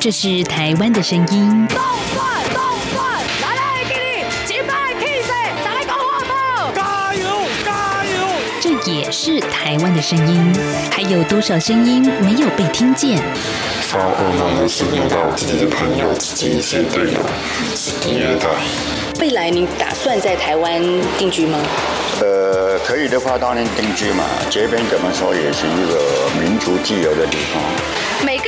这是台湾的声音。动转动转，来来给你击败气势，再来讲话不？加油加油！这也是台湾的声音。还有多少声音没有被听见？发噩梦的是遇到自己的朋友、自己一些队友、自己约的。未来你打算在台湾定居吗？呃，可以的话当然定居嘛。这边怎么说也是一个民族自由的地方。每个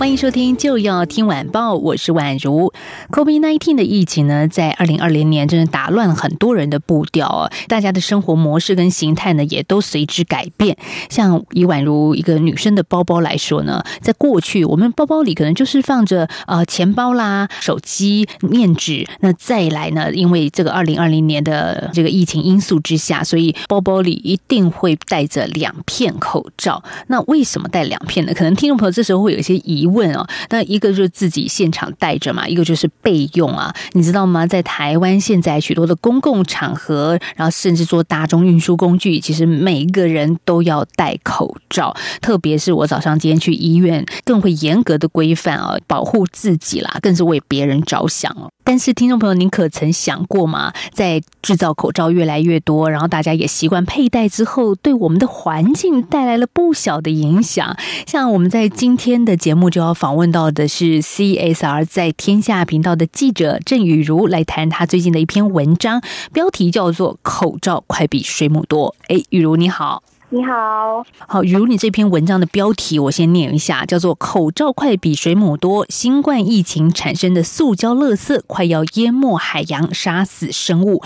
欢迎收听就要听晚报，我是宛如。COVID-19 的疫情呢，在二零二零年真的打乱了很多人的步调哦，大家的生活模式跟形态呢，也都随之改变。像以宛如一个女生的包包来说呢，在过去我们包包里可能就是放着呃钱包啦、手机、面纸。那再来呢，因为这个二零二零年的这个疫情因素之下，所以包包里一定会带着两片口罩。那为什么带两片呢？可能听众朋友这时候会有一些疑问哦。那一个就是自己现场带着嘛，一个就是备用啊。你知道吗？在台湾现在许多的公共场合，然后甚至做大众运输工具，其实每一个人都要戴口罩。特别是我早上今天去医院，更会严格的规范啊，保护自己啦，更是为别人着想哦。但是听众朋友，您可曾想过吗？在制造口罩越来越多，然后大家也习惯佩戴之后，对我们的环境带来了不小的影响。像我们在今天的节目就要访问到的是 CSR 在天下频道的记者郑雨茹，来谈她最近的一篇文章，标题叫做《口罩快比水母多》。哎，雨茹你好。你好，好，如你这篇文章的标题，我先念一下，叫做“口罩快比水母多，新冠疫情产生的塑胶垃圾快要淹没海洋，杀死生物”。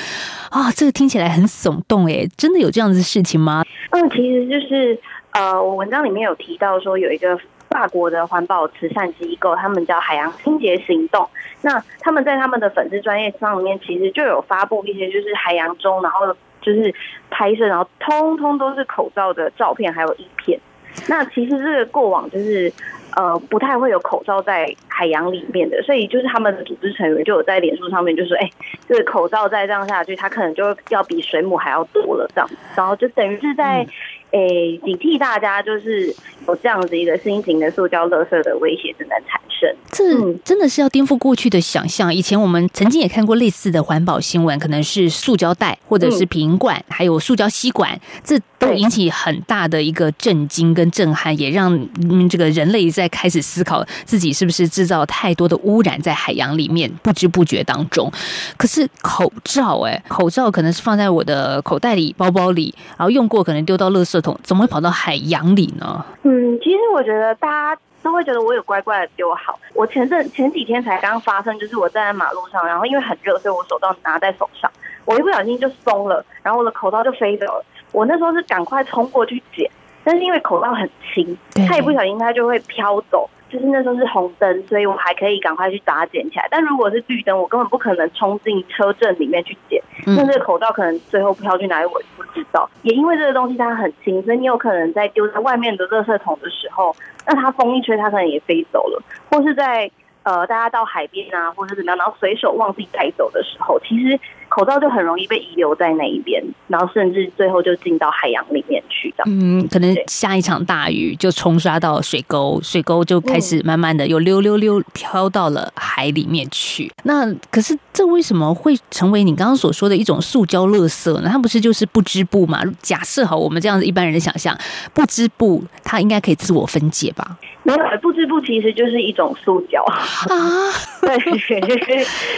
啊，这个听起来很耸动诶，真的有这样子的事情吗？嗯，其实就是呃，我文章里面有提到说，有一个法国的环保慈善机构，他们叫海洋清洁行动。那他们在他们的粉丝专业上面，其实就有发布一些就是海洋中，然后。就是拍摄，然后通通都是口罩的照片，还有影片。那其实这个过往就是呃不太会有口罩在海洋里面的，所以就是他们的组织成员就有在脸书上面就说：“哎，这个口罩再这样下去，它可能就要比水母还要多了。”这样，然后就等于是在诶警惕大家，就是有这样子一个新型的塑胶垃圾的威胁正在产生。这真的是要颠覆过去的想象。以前我们曾经也看过类似的环保新闻，可能是塑胶袋或者是瓶罐，还有塑胶吸管，这都引起很大的一个震惊跟震撼，也让嗯这个人类在开始思考自己是不是制造太多的污染在海洋里面，不知不觉当中。可是口罩，哎，口罩可能是放在我的口袋里、包包里，然后用过可能丢到垃圾桶，怎么会跑到海洋里呢？嗯，其实我觉得大家。都会觉得我有乖乖的比我好。我前阵前几天才刚发生，就是我站在马路上，然后因为很热，所以我手套拿在手上，我一不小心就松了，然后我的口罩就飞走了。我那时候是赶快冲过去捡，但是因为口罩很轻，它一不小心它就会飘走。就是那时候是红灯，所以我还可以赶快去把它捡起来。但如果是绿灯，我根本不可能冲进车阵里面去捡。那这个口罩可能最后飘去哪里，我也不知道。也因为这个东西它很轻，所以你有可能在丢在外面的垃圾桶的时候，那它风一吹，它可能也飞走了。或是在呃大家到海边啊，或者怎么样，然后随手忘记带走的时候，其实。口罩就很容易被遗留在那一边，然后甚至最后就进到海洋里面去的。嗯，可能下一场大雨就冲刷到水沟，水沟就开始慢慢的又溜溜溜飘到了海里面去。那可是这为什么会成为你刚刚所说的一种塑胶垃圾呢？它不是就是不织布嘛？假设好，我们这样子一般人的想象，不织布它应该可以自我分解吧？没有，不织布其实就是一种塑胶啊。对，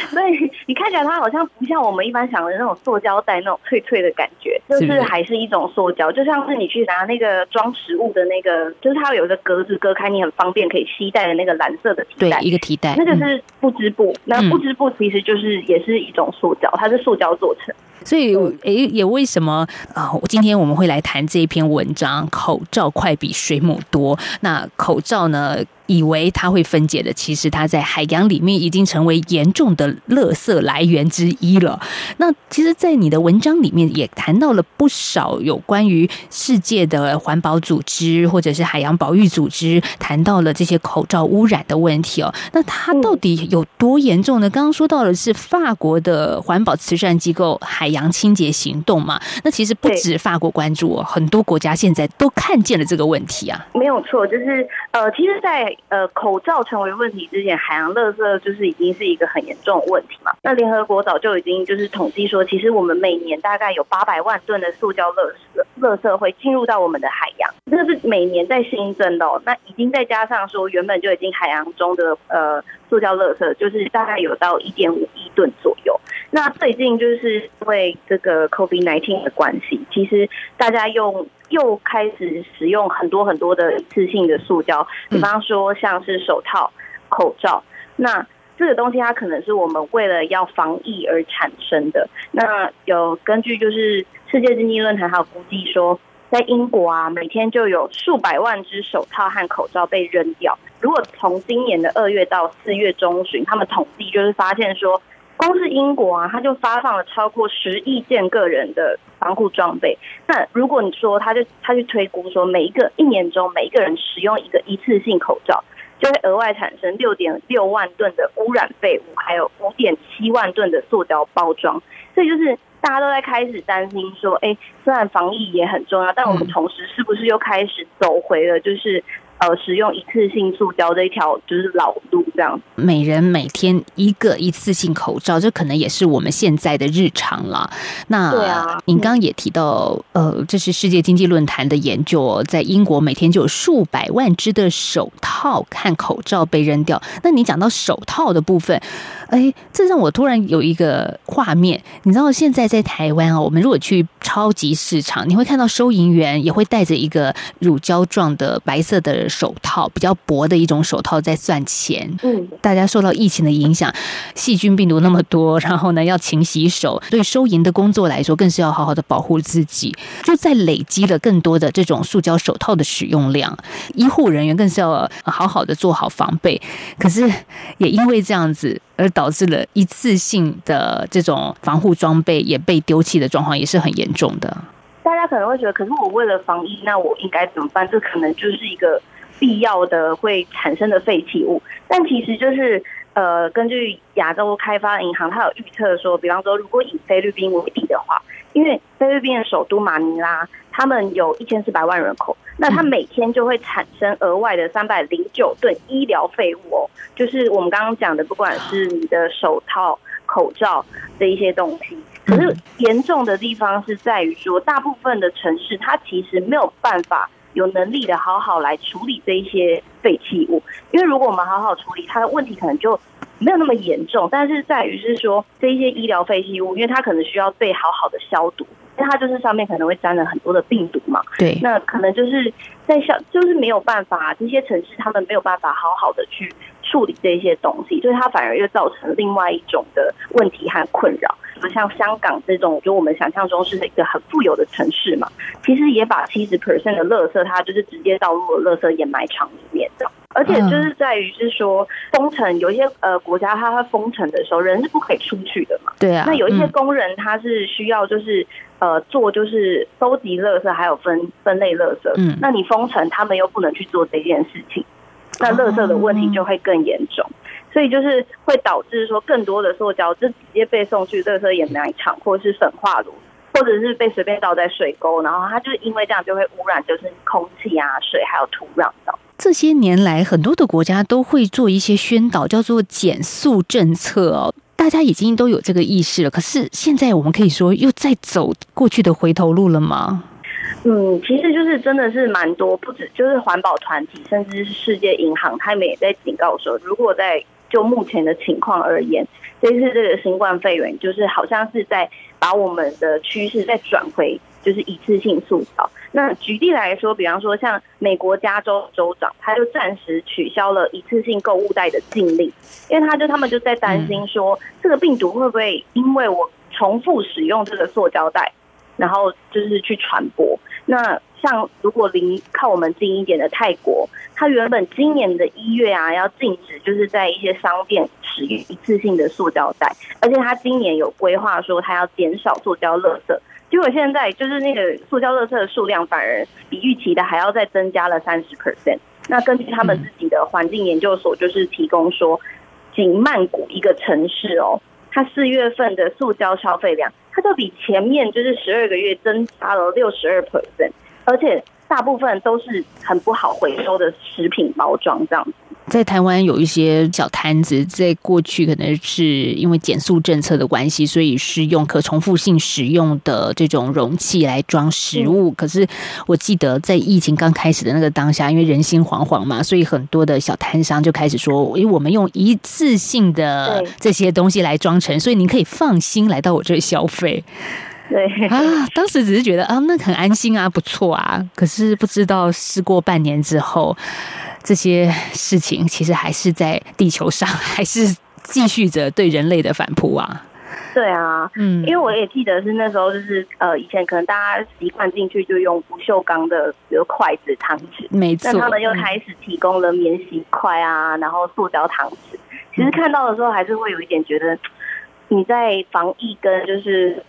所以你看起来它好像不像我们。一般想的那种塑胶袋，那种脆脆的感觉，就是还是一种塑胶，就像是你去拿那个装食物的那个，就是它有一个格子割开，你很方便可以携带的那个蓝色的提袋，一个提袋，那个是不织布。那不织布其实就是也是一种塑胶，它是塑胶做成。所以，诶，也为什么啊？今天我们会来谈这一篇文章，口罩快比水母多。那口罩呢？以为它会分解的，其实它在海洋里面已经成为严重的垃圾来源之一了。那其实，在你的文章里面也谈到了不少有关于世界的环保组织或者是海洋保育组织谈到了这些口罩污染的问题哦。那它到底有多严重呢？刚刚说到的是法国的环保慈善机构海洋清洁行动嘛？那其实不止法国关注哦，很多国家现在都看见了这个问题啊。没有错，就是呃，其实，在呃口罩成为问题之前，海洋垃圾就是已经是一个很严重的问题嘛。那联合国早就已经就是统计说，其实我们每年大概有八百万吨的塑胶垃圾垃圾会进入到我们的海洋，这是每年在新增的。哦。那已经再加上说，原本就已经海洋中的呃塑胶垃圾，就是大概有到一点五亿吨左右。那最近就是因为这个 COVID-19 的关系，其实大家用又开始使用很多很多的一次性的塑胶，比方说像是手套、口罩。那这个东西它可能是我们为了要防疫而产生的。那有根据就是世界经济论坛还有估计说，在英国啊，每天就有数百万只手套和口罩被扔掉。如果从今年的二月到四月中旬，他们统计就是发现说。光是英国啊，他就发放了超过十亿件个人的防护装备。那如果你说，他就他去推估说，每一个一年中每一个人使用一个一次性口罩，就会额外产生六点六万吨的污染废物，还有五点七万吨的塑胶包装。所以就是大家都在开始担心说，哎，虽然防疫也很重要，但我们同时是不是又开始走回了就是。呃，使用一次性塑胶这一条就是老路这样。每人每天一个一次性口罩，这可能也是我们现在的日常了。那对啊，您刚刚也提到，呃，这是世界经济论坛的研究，在英国每天就有数百万只的手套和口罩被扔掉。那你讲到手套的部分，哎，这让我突然有一个画面。你知道现在在台湾啊，我们如果去超级市场，你会看到收银员也会带着一个乳胶状的白色的。手套比较薄的一种手套在算钱，嗯，大家受到疫情的影响，细菌病毒那么多，然后呢要勤洗手，对收银的工作来说更是要好好的保护自己，就在累积了更多的这种塑胶手套的使用量，医护人员更是要好好的做好防备。可是也因为这样子，而导致了一次性的这种防护装备也被丢弃的状况，也是很严重的。大家可能会觉得，可是我为了防疫，那我应该怎么办？这可能就是一个。必要的会产生的废弃物，但其实就是呃，根据亚洲开发银行，它有预测说，比方说，如果以菲律宾为例的话，因为菲律宾的首都马尼拉，他们有一千四百万人口，那它每天就会产生额外的三百零九吨医疗废物哦，就是我们刚刚讲的，不管是你的手套、口罩的一些东西。可是严重的地方是在于说，大部分的城市它其实没有办法。有能力的好好来处理这一些废弃物，因为如果我们好好处理，它的问题可能就没有那么严重。但是在于是说，这一些医疗废弃物，因为它可能需要被好好的消毒，因为它就是上面可能会沾了很多的病毒嘛。对，那可能就是在消，就是没有办法，这些城市他们没有办法好好的去处理这些东西，所以它反而又造成另外一种的问题和困扰。像香港这种，就我们想象中是一个很富有的城市嘛，其实也把七十 percent 的垃圾，它就是直接倒入了垃圾掩埋场里面的。而且就是在于是说，封城有一些呃国家，它封城的时候，人是不可以出去的嘛。对啊。那有一些工人，他是需要就是呃做就是收集垃圾，还有分分类垃圾。嗯。那你封城，他们又不能去做这件事情，那垃圾的问题就会更严重。所以就是会导致说更多的塑胶就直接被送去垃圾掩埋场，或者是焚化炉，或者是被随便倒在水沟，然后它就是因为这样就会污染，就是空气啊、水还有土壤的。这些年来，很多的国家都会做一些宣导，叫做减速政策哦，大家已经都有这个意识了。可是现在我们可以说又在走过去的回头路了吗？嗯，其实就是真的是蛮多，不止就是环保团体，甚至是世界银行，他们也在警告说，如果在就目前的情况而言，这次这个新冠肺炎就是好像是在把我们的趋势再转回，就是一次性塑造。那举例来说，比方说像美国加州州长，他就暂时取消了一次性购物袋的禁令，因为他就他们就在担心说，这个病毒会不会因为我重复使用这个塑胶袋，然后就是去传播。那像如果离靠我们近一点的泰国，它原本今年的一月啊要禁止，就是在一些商店使用一次性的塑胶袋，而且它今年有规划说它要减少塑胶垃圾。结果现在就是那个塑胶垃圾的数量反而比预期的还要再增加了三十 percent。那根据他们自己的环境研究所，就是提供说，仅曼谷一个城市哦，它四月份的塑胶消费量，它就比前面就是十二个月增加了六十二 percent，而且大部分都是很不好回收的食品包装这样子。在台湾有一些小摊子，在过去可能是因为减速政策的关系，所以是用可重复性使用的这种容器来装食物。可是我记得在疫情刚开始的那个当下，因为人心惶惶嘛，所以很多的小摊商就开始说：“因为我们用一次性的这些东西来装成，所以您可以放心来到我这里消费。” 对，啊，当时只是觉得啊，那很安心啊，不错啊。可是不知道事过半年之后，这些事情其实还是在地球上，还是继续着对人类的反扑啊。对啊，嗯因为我也记得是那时候就是呃，以前可能大家习惯进去就用不锈钢的，比如筷子、汤匙，没错那他们又嗯开始提供了免洗筷啊，然后塑胶汤匙。其实看到的时候，还是会有一点觉得，你在防疫跟就是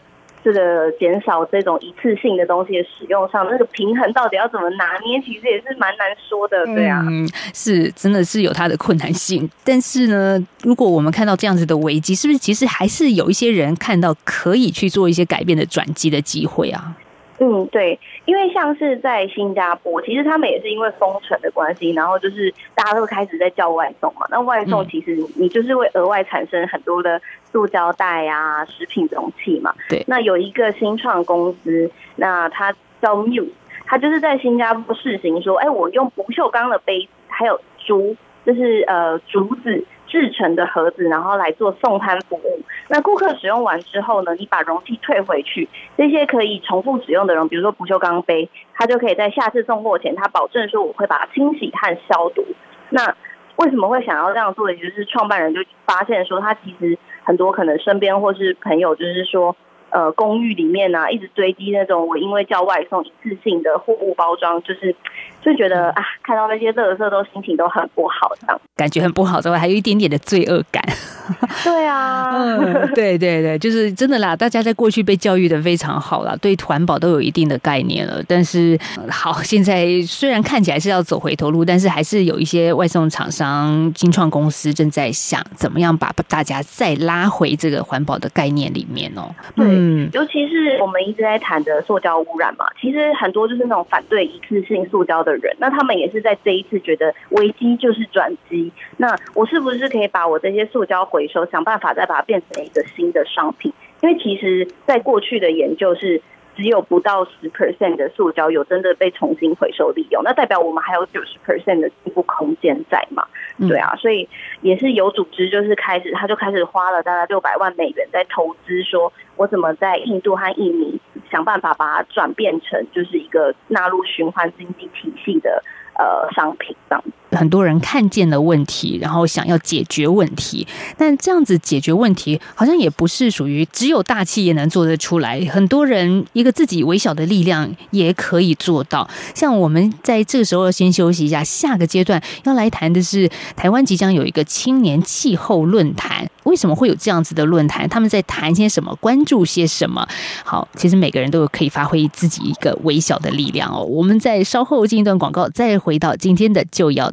这个减少这种一次性的东西的使用上，那个平衡到底要怎么拿捏，其实也是蛮难说的，对啊。嗯，是真的是有它的困难性。但是呢，如果我们看到这样子的危机，是不是其实还是有一些人看到可以去做一些改变的转机的机会啊？嗯，对，因为像是在新加坡，其实他们也是因为封城的关系，然后就是大家都开始在叫外送嘛。那外送嗯其实你就是会额外产生很多的塑胶袋啊、食品容器嘛。对那有一个新创公司，那它叫 Muse，它就是在新加坡试行说，哎，我用不锈钢的杯子，还有竹，就是呃竹子。制成的盒子，然后来做送餐服务。那顾客使用完之后呢，你把容器退回去，这些可以重复使用的容，比如说不锈钢杯，它就可以在下次送货前，他保证说我会把它清洗和消毒。那为什么会想要这样做？也就是创办人就发现说，他其实很多可能身边或是朋友，就是说。呃，公寓里面呢、一直堆积那种我因为叫外送一次性的货物包装，就是就觉得啊，看到那些垃圾都心情都很不好，这样。感觉很不好之外，还有一点点的罪恶感。对啊，嗯，对对对，就是真的啦。大家在过去被教育的非常好啦，对环保都有一定的概念了。但是呃好，现在虽然看起来是要走回头路，但是还是有一些外送厂商、新创公司正在想怎么样把大家再拉回这个环保的概念里面哦。对嗯，尤其是我们一直在谈的塑胶污染嘛，其实很多就是那种反对一次性塑胶的人，那他们也是在这一次觉得危机就是转机，那我是不是可以把我这些塑胶回收，想办法再把它变成一个新的商品？因为其实，在过去的研究是。只有不到十 percent 的塑胶有真的被重新回收利用，那代表我们还有九十 percent 的进步空间在嘛？对啊，所以也是有组织就是开始，他就开始花了大概六百万美元在投资，说我怎么在印度和印尼想办法把它转变成就是一个纳入循环经济体系的呃商品这样子。很多人看见了问题，然后想要解决问题，但这样子解决问题，好像也不是属于只有大企业能做得出来。很多人一个自己微小的力量也可以做到。像我们在这个时候先休息一下，下个阶段要来谈的是台湾即将有一个青年气候论坛。为什么会有这样子的论坛？他们在谈些什么？关注些什么？好，其实每个人都有可以发挥自己一个微小的力量哦。我们在稍后进一段广告，再回到今天的就要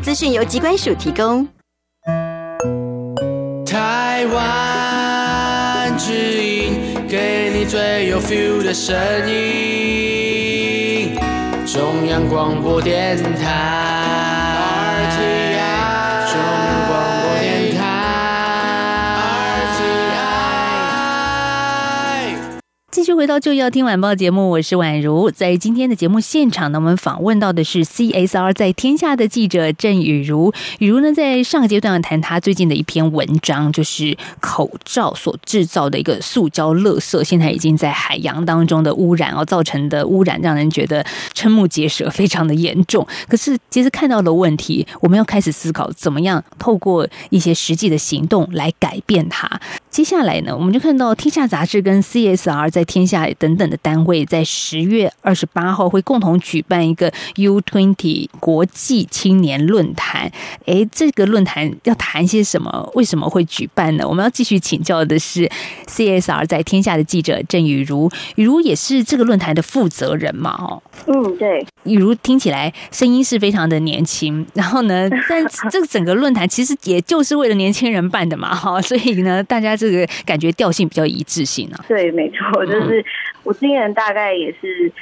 资讯由机关署提供。台湾之音，给你最有 feel 的声音。中央广播电台续回到就要听晚报节目，我是宛如。在今天的节目现场呢，我们访问到的是 CSR 在天下的记者郑雨如。雨如呢，在上个阶段谈她最近的一篇文章，就是口罩所制造的一个塑胶垃圾，现在已经在海洋当中的污染哦，造成的污染让人觉得瞠目结舌，非常的严重。可是，其实看到了问题，我们要开始思考怎么样透过一些实际的行动来改变它。接下来呢，我们就看到《天下杂志》跟 CSR 在天下等等的单位，在十月二十八号会共同举办一个 U Twenty 国际青年论坛。诶，这个论坛要谈些什么？为什么会举办呢？我们要继续请教的是 CSR 在天下的记者郑雨茹，雨茹也是这个论坛的负责人嘛？哦，嗯，对。雨茹听起来声音是非常的年轻，然后呢，但 这个整个论坛其实也就是为了年轻人办的嘛，哈，所以呢，大家这个感觉调性比较一致性啊。对，没错，就是我今年大概也是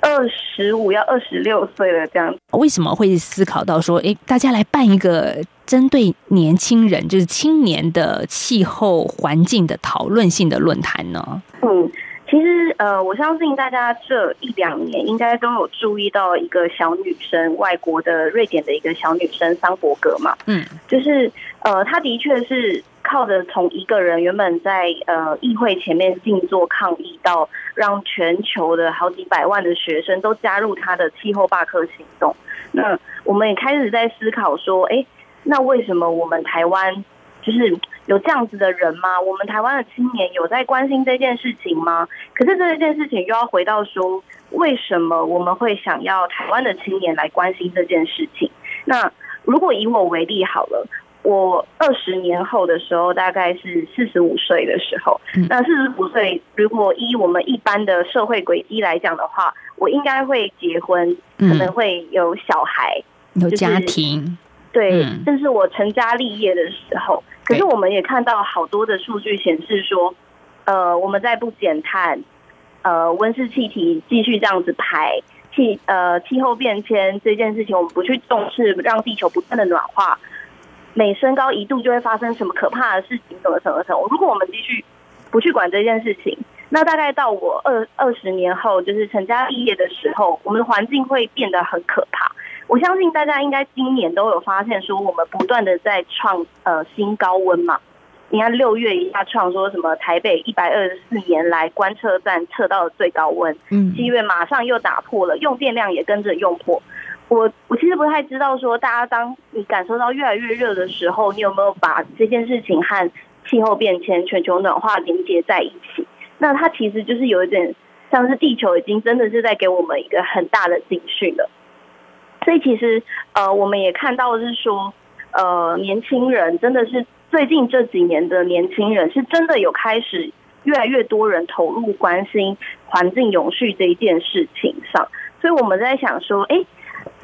二十五，要二十六岁了这样。为什么会思考到说，哎，大家来办一个针对年轻人，就是青年的气候环境的讨论性的论坛呢？嗯。其实，呃，我相信大家这一两年应该都有注意到一个小女生，外国的瑞典的一个小女生桑伯格嘛，嗯，就是呃，她的确是靠着从一个人原本在呃议会前面静坐抗议，到让全球的好几百万的学生都加入他的气候罢课行动。那我们也开始在思考说，哎，那为什么我们台湾？就是有这样子的人吗？我们台湾的青年有在关心这件事情吗？可是这件事情又要回到说，为什么我们会想要台湾的青年来关心这件事情？那如果以我为例好了，我二十年后的时候，大概是四十五岁的时候，那四十五岁，如果依我们一般的社会轨迹来讲的话，我应该会结婚，可能会有小孩，有家庭。对，这是我成家立业的时候。可是我们也看到好多的数据显示说，呃，我们在不减碳，呃，温室气体继续这样子排，气呃气候变迁这件事情，我们不去重视，让地球不断的暖化，每升高一度就会发生什么可怕的事情，什么什么什么。如果我们继续不去管这件事情，那大概到我二二十年后，就是成家立业的时候，我们的环境会变得很可怕。我相信大家应该今年都有发现，说我们不断的在创呃新高温嘛。你看六月一下创说什么台北一百二十四年来观测站测到的最高温，嗯，七月马上又打破了，用电量也跟着用破。我我其实不太知道说，大家当你感受到越来越热的时候，你有没有把这件事情和气候变迁、全球暖化连接在一起？那它其实就是有一点像是地球已经真的是在给我们一个很大的警讯了。所以其实，呃，我们也看到是说，呃，年轻人真的是最近这几年的年轻人是真的有开始越来越多人投入关心环境永续这一件事情上。所以我们在想说，哎，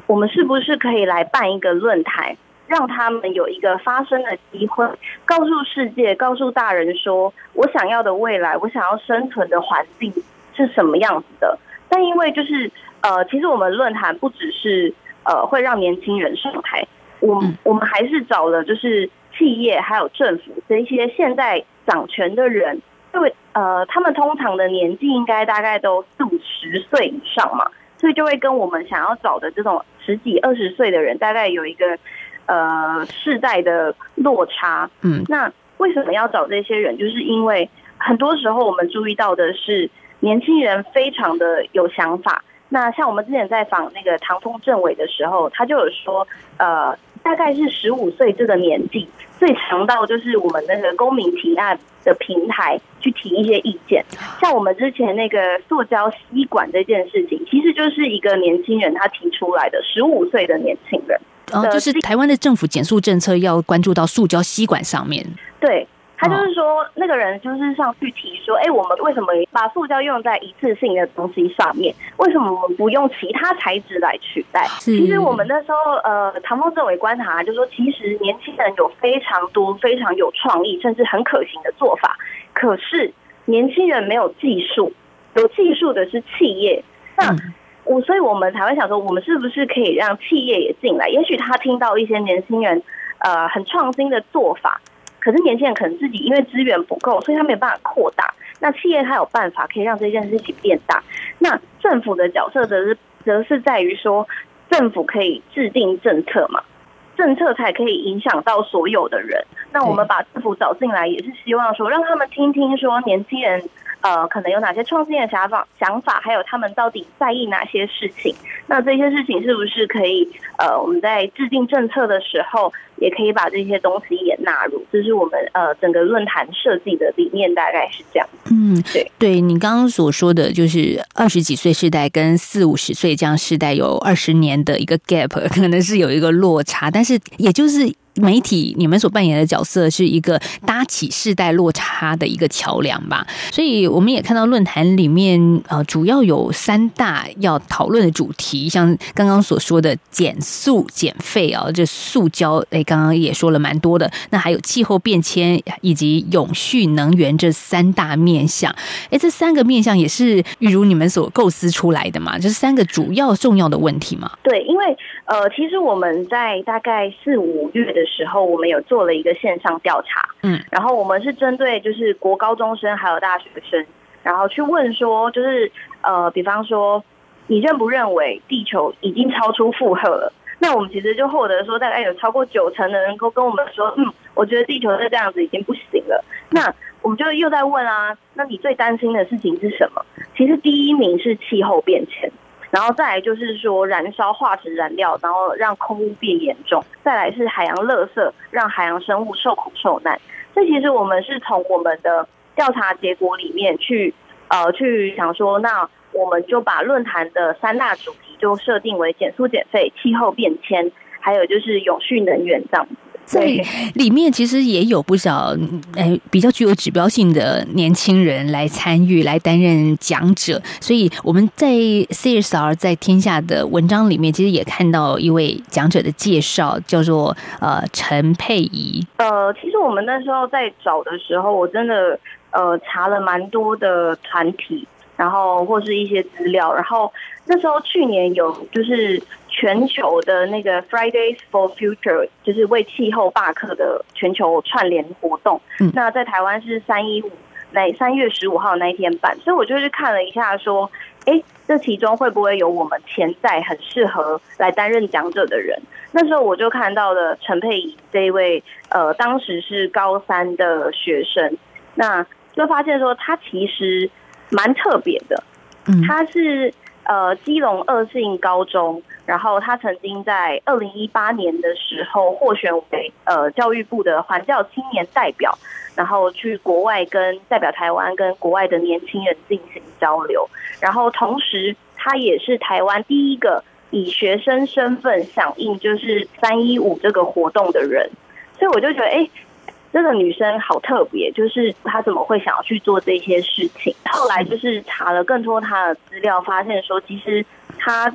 我们是不是可以来办一个论坛，让他们有一个发声的机会，告诉世界，告诉大人说，我想要的未来，我想要生存的环境是什么样子的。但因为就是，呃，其实我们论坛不只是。呃，会让年轻人上台。我我们还是找了，就是企业还有政府这一些现在掌权的人，因为呃，他们通常的年纪应该大概都四五十岁以上嘛，所以就会跟我们想要找的这种十几二十岁的人，大概有一个呃世代的落差。嗯，那为什么要找这些人？就是因为很多时候我们注意到的是，年轻人非常的有想法。那像我们之前在访那个唐风政委的时候，他就有说，呃，大概是十五岁这个年纪最常到就是我们那个公民提案的平台去提一些意见。像我们之前那个塑胶吸管这件事情，其实就是一个年轻人他提出来的，十五岁的年轻人，哦，就是台湾的政府减速政策要关注到塑胶吸管上面，对。他就是说，那个人就是上去提说，哎，我们为什么把塑胶用在一次性的东西上面？为什么我们不用其他材质来取代？其实我们那时候，呃，唐风政委观察就说，其实年轻人有非常多非常有创意，甚至很可行的做法。可是年轻人没有技术，有技术的是企业。那我，所以我们才会想说，我们是不是可以让企业也进来？也许他听到一些年轻人，呃，很创新的做法。可是年轻人可能自己因为资源不够，所以他没有办法扩大。那企业他有办法可以让这件事情变大。那政府的角色则是则是在于说，政府可以制定政策嘛，政策才可以影响到所有的人。那我们把政府找进来，也是希望说，让他们听听说年轻人呃可能有哪些创新的想法，想法，还有他们到底在意哪些事情。那这些事情是不是可以呃我们在制定政策的时候，也可以把这些东西也纳入？这是我们呃整个论坛设计的理念，大概是这样。嗯，对，对你刚刚所说的就是二十几岁世代跟四五十岁这样世代有二十年的一个 gap，可能是有一个落差，但是也就是。媒体，你们所扮演的角色是一个搭起世代落差的一个桥梁吧？所以我们也看到论坛里面，呃，主要有三大要讨论的主题，像刚刚所说的减速减费啊，这塑胶，哎，刚刚也说了蛮多的。那还有气候变迁以及永续能源这三大面向，哎，这三个面向也是预如你们所构思出来的嘛？就是三个主要重要的问题嘛？对，因为呃，其实我们在大概四五月的时候，我们有做了一个线上调查，嗯，然后我们是针对就是国高中生还有大学生，然后去问说，就是呃，比方说你认不认为地球已经超出负荷了？那我们其实就获得说，大概有超过九成的人都跟我们说，嗯，我觉得地球是这样子已经不行了。那我们就又在问啊，那你最担心的事情是什么？其实第一名是气候变迁。然后再来就是说燃烧化石燃料，然后让空污变严重；再来是海洋垃圾，让海洋生物受苦受难。这其实我们是从我们的调查结果里面去呃去想说，那我们就把论坛的三大主题就设定为减速减费、气候变迁，还有就是永续能源这样。在里面其实也有不少诶比较具有指标性的年轻人来参与，来担任讲者。所以我们在 CSR 在天下的文章里面，其实也看到一位讲者的介绍，叫做呃陈佩仪。呃，其实我们那时候在找的时候，我真的呃查了蛮多的团体，然后或是一些资料，然后那时候去年有就是。全球的那个 Fridays for Future 就是为气候罢课的全球串联活动。嗯，那在台湾是三一五那三月十五号那一天办，所以我就是看了一下，说，哎，这其中会不会有我们潜在很适合来担任讲者的人？那时候我就看到了陈佩仪这一位，呃，当时是高三的学生，那就发现说他其实蛮特别的，嗯，他是。呃，基隆二信高中，然后他曾经在二零一八年的时候获选为呃教育部的环教青年代表，然后去国外跟代表台湾跟国外的年轻人进行交流，然后同时他也是台湾第一个以学生身份响应就是三一五这个活动的人，所以我就觉得哎。这个女生好特别，就是她怎么会想要去做这些事情？后来就是查了更多她的资料，发现说，其实她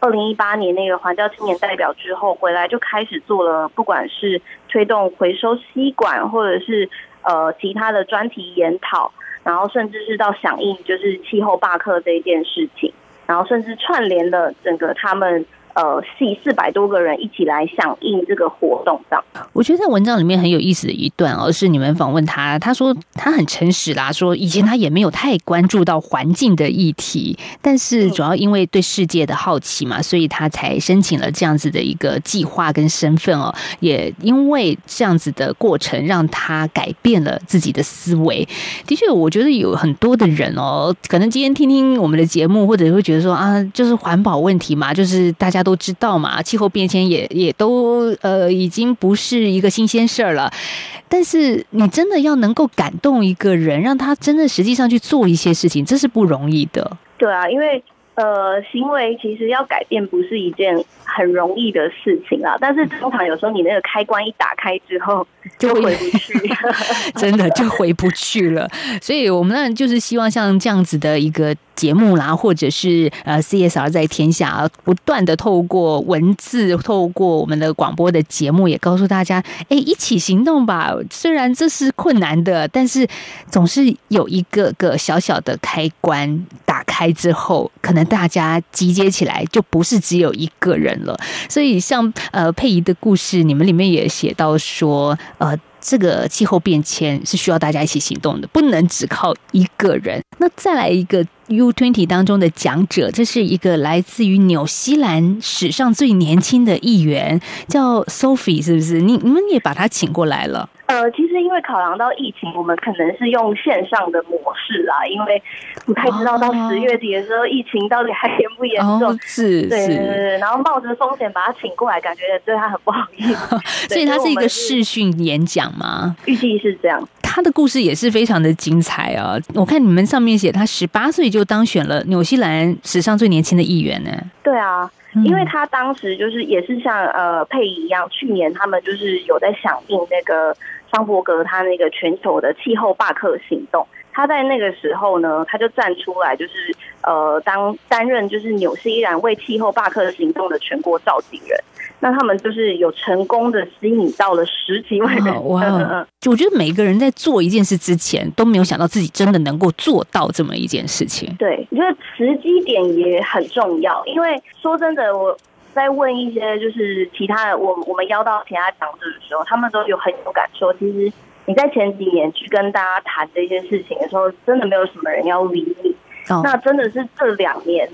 二零一八年那个环教青年代表之后回来，就开始做了，不管是推动回收吸管，或者是呃其他的专题研讨，然后甚至是到响应就是气候罢课这一件事情，然后甚至串联了整个他们。呃，系四百多个人一起来响应这个活动上。我觉得在文章里面很有意思的一段哦，是你们访问他，他说他很诚实啦，说以前他也没有太关注到环境的议题，但是主要因为对世界的好奇嘛，所以他才申请了这样子的一个计划跟身份哦。也因为这样子的过程，让他改变了自己的思维。的确，我觉得有很多的人哦，可能今天听听我们的节目，或者会觉得说啊，就是环保问题嘛，就是大家。都知道嘛，气候变迁也也都呃，已经不是一个新鲜事儿了。但是你真的要能够感动一个人，让他真的实际上去做一些事情，这是不容易的。对啊，因为呃，行为其实要改变不是一件很容易的事情啊。但是通常有时候你那个开关一打开之后，就回不去，真的就回不去了。所以我们呢，就是希望像这样子的一个。节目啦，或者是呃，CSR 在天下啊不断的透过文字，透过我们的广播的节目，也告诉大家，哎，一起行动吧。虽然这是困难的，但是总是有一个个小小的开关打开之后，可能大家集结起来，就不是只有一个人了。所以，像呃佩仪的故事，你们里面也写到说，呃。这个气候变迁是需要大家一起行动的，不能只靠一个人。那再来一个 U Twenty 当中的讲者，这是一个来自于纽西兰史上最年轻的议员，叫 Sophie，是不是？你你们也把他请过来了？呃，其实因为考量到疫情，我们可能是用线上的模式啦，因为不太知道到十月底的时候，疫情到底还严不严重。哦，是对对是，对，然后冒着风险把他请过来，感觉对他很不好意思。所以他是一个事，视讯演讲吗？预计是这样。他的故事也是非常的精彩啊！我看你们上面写他十八岁就当选了纽西兰史上最年轻的议员呢。对啊，嗯因为他当时就是也是像呃佩仪一样，去年他们就是有在响应那个桑伯格他那个全球的气候罢课行动。他在那个时候呢，他就站出来，就是呃当担任就是纽西兰为气候罢课行动的全国召集人。那他们就是有成功的吸引到了十几万 人。哇嗯嗯哦！就我觉得每个人在做一件事之前，都没有想到自己真的能够做到这么一件事情。对，我觉得时机点也很重要，因为说真的，我在问一些就是其他的，我我们邀到其他讲者的时候，他们都有很有感受。其实你在前几年去跟大家谈这些事情的时候，真的没有什么人要理你。哦那真的是这两年，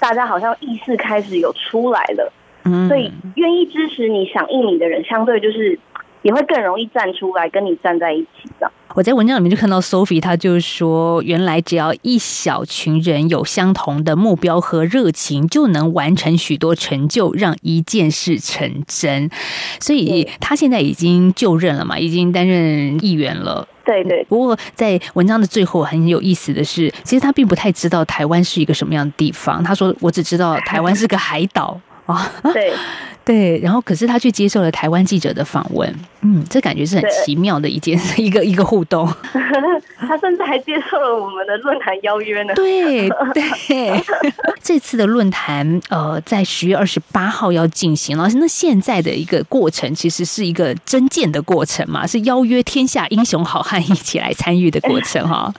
大家好像意识开始有出来了，嗯所以愿意支持你、响应你的人，相对就是也会更容易站出来跟你站在一起的。我在文章里面就看到 Sophie，她就说，原来只要一小群人有相同的目标和热情，就能完成许多成就，让一件事成真。所以她现在已经就任了嘛，已经担任议员了。对对不过在文章的最后很有意思的是，其实他并不太知道台湾是一个什么样的地方。他说：“我只知道台湾是个海岛啊。”对 对，然后可是他去接受了台湾记者的访问，嗯，这感觉是很奇妙的一件 一个一个互动。他甚至还接受了我们的论坛邀约呢。对对，这次的论坛呃，在十月二十八号要进行了。那现在的一个过程，其实是一个征建的过程嘛，是邀约天下英雄好汉一起来参与的过程哈。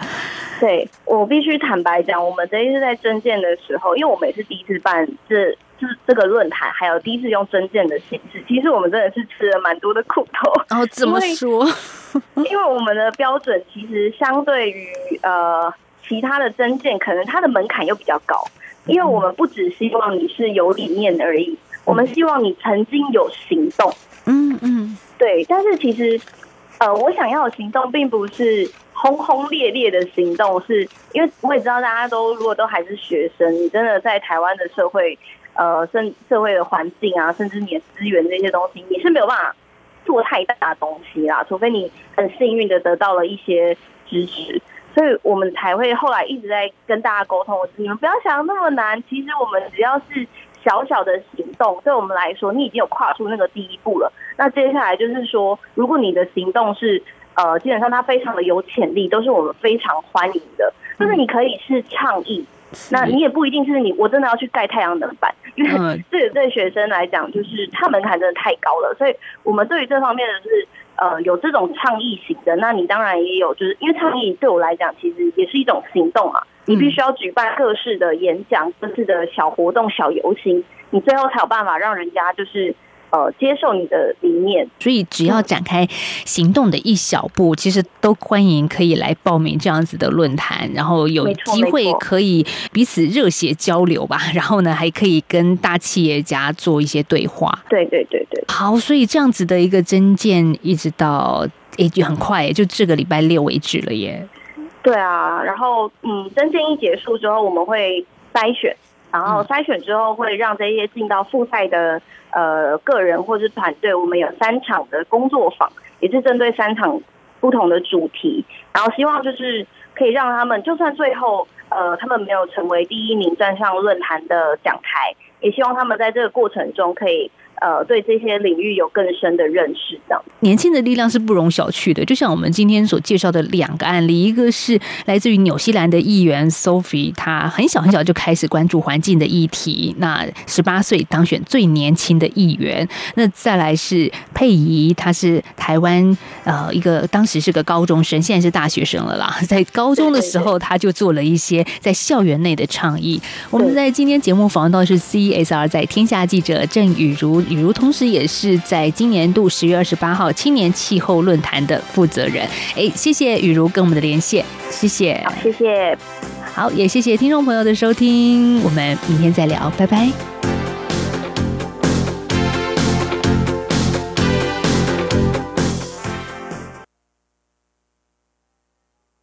对我必须坦白讲，我们这一次在征件的时候，因为我们也是第一次办这这这个论坛，还有第一次用征件的形式，其实我们真的是吃了蛮多的苦头。然后怎么说？因为我们的标准其实相对于呃其他的征件，可能它的门槛又比较高，因为我们不只希望你是有理念而已，我们希望你曾经有行动。嗯嗯，对，但是其实，呃，我想要的行动并不是轰轰烈烈的行动，是因为我也知道大家都如果都还是学生，你真的在台湾的社会，呃，甚社会的环境啊，甚至你的资源这些东西，你是没有办法做太大的东西啦，除非你很幸运的得到了一些支持。所以我们才会后来一直在跟大家沟通，你们不要想那么难，其实我们只要是小小的行动，对我们来说，你已经有跨出那个第一步了。那接下来就是说，如果你的行动是呃，基本上它非常的有潜力，都是我们非常欢迎的。就是你可以是倡议，那你也不一定是你我真的要去盖太阳能板，因为嗯 这个对学生来讲，就是它门槛真的太高了。所以我们对于这方面的是呃有这种倡议型的，那你当然也有，就是因为倡议对我来讲，其实也是一种行动嘛。你必须要举办各式的演讲、各式的小活动、小游行，你最后才有办法让人家就是呃接受你的理念。所以只要展开行动的一小步，其实都欢迎可以来报名这样子的论坛，然后有机会可以彼此热血交流吧，然后呢还可以跟大企业家做一些对话。对对对对，好，所以这样子的一个征件，一直到诶就很快耶，就这个礼拜六为止了耶。对啊。然后嗯，征件一结束之后，我们会筛选，然后筛选之后会让这些进到复赛的呃个人或是团队，我们有三场的工作坊，也是针对三场不同的主题，然后希望就是可以让他们，就算最后呃他们没有成为第一名站上论坛的讲台，也希望他们在这个过程中可以呃对这些领域有更深的认识，这样。年轻的力量是不容小觑的，就像我们今天所介绍的两个案例，一个是来自于纽西兰的议员 Sophie，她很小很小就开始关注环境的议题，那十八岁当选最年轻的议员。那再来是佩仪，她是台湾呃一个当时是个高中生，现在是大学生了啦，在高中的时候她就做了一些在校园内的倡议。我们在今天节目访问到的是 CSR 在天下记者郑雨茹雨如同时也是在今年度十月二十八号青年气候论坛的负责人。哎，谢谢雨如跟我们的连线，谢谢，谢谢。好，也谢谢听众朋友的收听，我们明天再聊，拜拜。